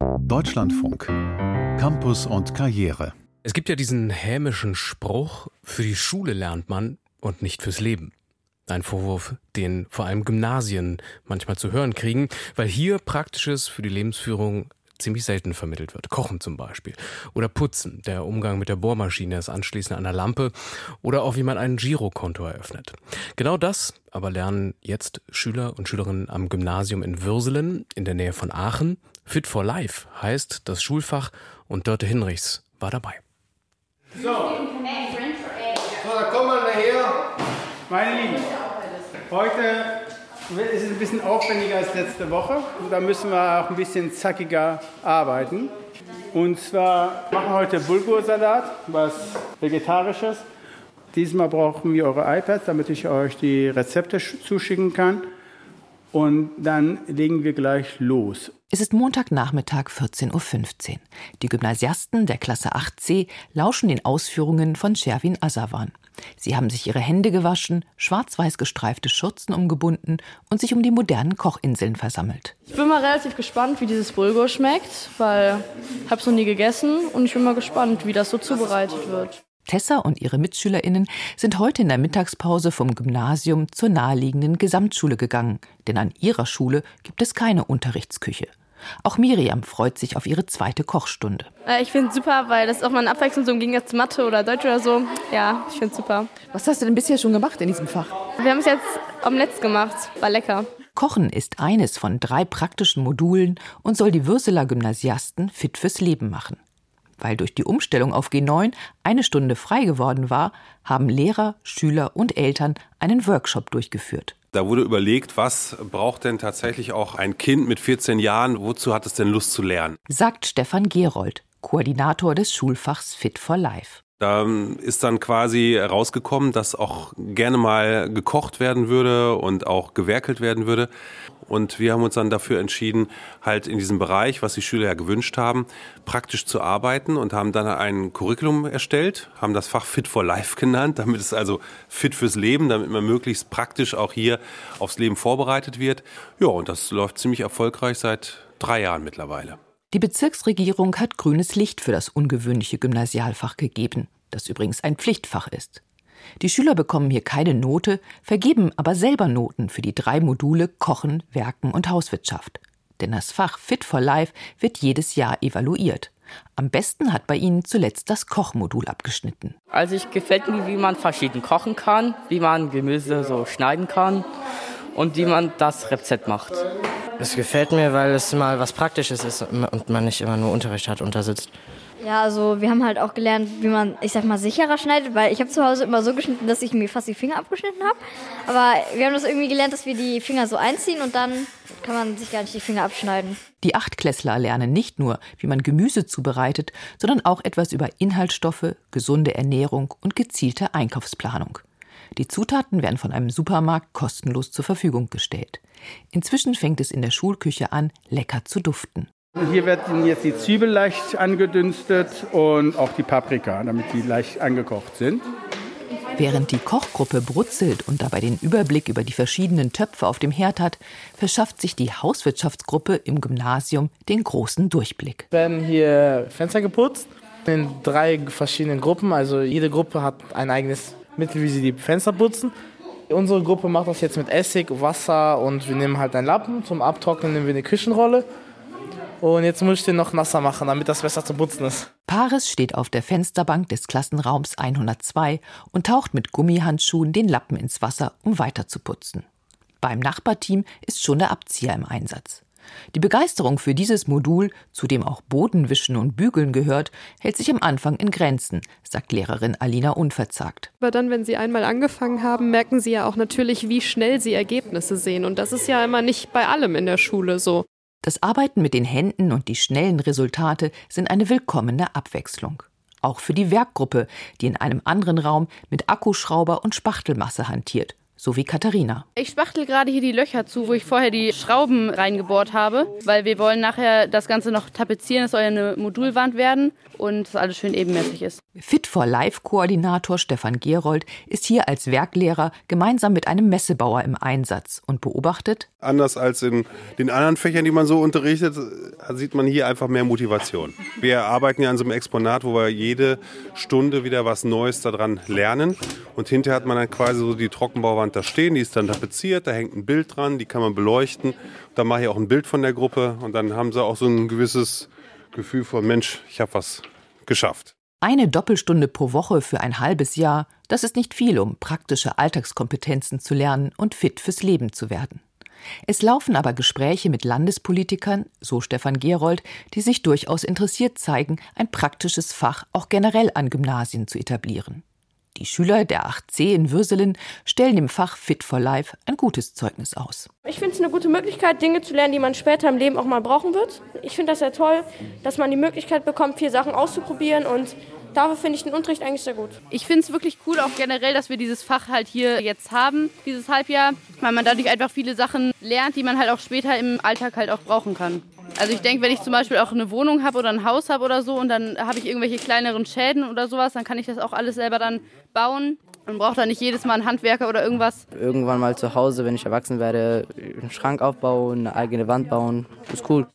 Deutschlandfunk. Campus und Karriere. Es gibt ja diesen hämischen Spruch, für die Schule lernt man und nicht fürs Leben. Ein Vorwurf, den vor allem Gymnasien manchmal zu hören kriegen, weil hier Praktisches für die Lebensführung ziemlich selten vermittelt wird. Kochen zum Beispiel. Oder Putzen, der Umgang mit der Bohrmaschine, das Anschließen einer Lampe oder auch wie man ein Girokonto eröffnet. Genau das aber lernen jetzt Schüler und Schülerinnen am Gymnasium in Würselen in der Nähe von Aachen. Fit for Life heißt das Schulfach und Dörte Hinrichs war dabei. So, so da kommen wir nachher. Meine Lieben, heute es ist ein bisschen aufwendiger als letzte Woche. Da müssen wir auch ein bisschen zackiger arbeiten. Und zwar machen wir heute Bulgursalat, was Vegetarisches. Diesmal brauchen wir eure iPads, damit ich euch die Rezepte zuschicken kann. Und dann legen wir gleich los. Es ist Montagnachmittag 14.15 Uhr. Die Gymnasiasten der Klasse 8c lauschen den Ausführungen von Sherwin Asawan. Sie haben sich ihre Hände gewaschen, schwarz-weiß gestreifte Schürzen umgebunden und sich um die modernen Kochinseln versammelt. Ich bin mal relativ gespannt, wie dieses Bulgur schmeckt, weil ich habe es noch nie gegessen und ich bin mal gespannt, wie das so zubereitet wird. Tessa und ihre MitschülerInnen sind heute in der Mittagspause vom Gymnasium zur naheliegenden Gesamtschule gegangen, denn an ihrer Schule gibt es keine Unterrichtsküche. Auch Miriam freut sich auf ihre zweite Kochstunde. Äh, ich finde es super, weil das auch mal eine Abwechslung so im Gegensatz zu Mathe oder Deutsch oder so. Ja, ich finde es super. Was hast du denn bisher schon gemacht in diesem Fach? Wir haben es jetzt Omelette gemacht. War lecker. Kochen ist eines von drei praktischen Modulen und soll die Würseler Gymnasiasten fit fürs Leben machen. Weil durch die Umstellung auf G9 eine Stunde frei geworden war, haben Lehrer, Schüler und Eltern einen Workshop durchgeführt. Da wurde überlegt, was braucht denn tatsächlich auch ein Kind mit 14 Jahren, wozu hat es denn Lust zu lernen? Sagt Stefan Gerold, Koordinator des Schulfachs Fit for Life. Da ist dann quasi rausgekommen, dass auch gerne mal gekocht werden würde und auch gewerkelt werden würde. Und wir haben uns dann dafür entschieden, halt in diesem Bereich, was die Schüler ja gewünscht haben, praktisch zu arbeiten und haben dann ein Curriculum erstellt, haben das Fach Fit for Life genannt, damit es also fit fürs Leben, damit man möglichst praktisch auch hier aufs Leben vorbereitet wird. Ja, und das läuft ziemlich erfolgreich seit drei Jahren mittlerweile. Die Bezirksregierung hat grünes Licht für das ungewöhnliche Gymnasialfach gegeben, das übrigens ein Pflichtfach ist. Die Schüler bekommen hier keine Note, vergeben aber selber Noten für die drei Module Kochen, Werken und Hauswirtschaft. Denn das Fach Fit for Life wird jedes Jahr evaluiert. Am besten hat bei ihnen zuletzt das Kochmodul abgeschnitten. Also ich gefällt mir, wie man verschieden kochen kann, wie man Gemüse so schneiden kann und wie man das Rezept macht. Es gefällt mir, weil es mal was Praktisches ist und man nicht immer nur Unterricht hat und da sitzt. Ja, also wir haben halt auch gelernt, wie man, ich sag mal, sicherer schneidet, weil ich habe zu Hause immer so geschnitten, dass ich mir fast die Finger abgeschnitten habe. Aber wir haben das irgendwie gelernt, dass wir die Finger so einziehen und dann kann man sich gar nicht die Finger abschneiden. Die Achtklässler lernen nicht nur, wie man Gemüse zubereitet, sondern auch etwas über Inhaltsstoffe, gesunde Ernährung und gezielte Einkaufsplanung. Die Zutaten werden von einem Supermarkt kostenlos zur Verfügung gestellt. Inzwischen fängt es in der Schulküche an, lecker zu duften. Hier werden jetzt die Zwiebeln leicht angedünstet und auch die Paprika, damit die leicht angekocht sind. Während die Kochgruppe brutzelt und dabei den Überblick über die verschiedenen Töpfe auf dem Herd hat, verschafft sich die Hauswirtschaftsgruppe im Gymnasium den großen Durchblick. Es werden hier Fenster geputzt in drei verschiedenen Gruppen. Also jede Gruppe hat ein eigenes Mittel, wie sie die Fenster putzen. Unsere Gruppe macht das jetzt mit Essig, Wasser und wir nehmen halt einen Lappen. Zum Abtrocknen nehmen wir eine Küchenrolle. Und jetzt muss ich den noch nasser machen, damit das besser zu putzen ist. Paris steht auf der Fensterbank des Klassenraums 102 und taucht mit Gummihandschuhen den Lappen ins Wasser, um weiter zu putzen. Beim Nachbarteam ist schon der Abzieher im Einsatz. Die Begeisterung für dieses Modul, zu dem auch Bodenwischen und Bügeln gehört, hält sich am Anfang in Grenzen, sagt Lehrerin Alina unverzagt. Aber dann, wenn Sie einmal angefangen haben, merken Sie ja auch natürlich, wie schnell Sie Ergebnisse sehen. Und das ist ja immer nicht bei allem in der Schule so. Das Arbeiten mit den Händen und die schnellen Resultate sind eine willkommene Abwechslung. Auch für die Werkgruppe, die in einem anderen Raum mit Akkuschrauber und Spachtelmasse hantiert, so wie Katharina. Ich spachtel gerade hier die Löcher zu, wo ich vorher die Schrauben reingebohrt habe, weil wir wollen nachher das Ganze noch tapezieren. Es soll ja eine Modulwand werden und dass alles schön ebenmäßig ist. Fit for Life Koordinator Stefan Gerold ist hier als Werklehrer gemeinsam mit einem Messebauer im Einsatz und beobachtet. Anders als in den anderen Fächern, die man so unterrichtet, sieht man hier einfach mehr Motivation. Wir arbeiten ja an so einem Exponat, wo wir jede Stunde wieder was Neues daran lernen. Und hinterher hat man dann quasi so die Trockenbauwand da stehen, die ist dann tapeziert, da hängt ein Bild dran, die kann man beleuchten. Da mache ich auch ein Bild von der Gruppe und dann haben sie auch so ein gewisses Gefühl von, Mensch, ich habe was geschafft. Eine Doppelstunde pro Woche für ein halbes Jahr, das ist nicht viel, um praktische Alltagskompetenzen zu lernen und fit fürs Leben zu werden. Es laufen aber Gespräche mit Landespolitikern, so Stefan Gerold, die sich durchaus interessiert zeigen, ein praktisches Fach auch generell an Gymnasien zu etablieren. Die Schüler der 8c in Würselen stellen dem Fach Fit for Life ein gutes Zeugnis aus. Ich finde es eine gute Möglichkeit, Dinge zu lernen, die man später im Leben auch mal brauchen wird. Ich finde das sehr toll, dass man die Möglichkeit bekommt, vier Sachen auszuprobieren und dafür finde ich den Unterricht eigentlich sehr gut. Ich finde es wirklich cool, auch generell, dass wir dieses Fach halt hier jetzt haben, dieses Halbjahr, weil man dadurch einfach viele Sachen lernt, die man halt auch später im Alltag halt auch brauchen kann. Also ich denke, wenn ich zum Beispiel auch eine Wohnung habe oder ein Haus habe oder so und dann habe ich irgendwelche kleineren Schäden oder sowas, dann kann ich das auch alles selber dann bauen. Man braucht da nicht jedes Mal einen Handwerker oder irgendwas. Irgendwann mal zu Hause, wenn ich erwachsen werde, einen Schrank aufbauen, eine eigene Wand bauen, ist cool.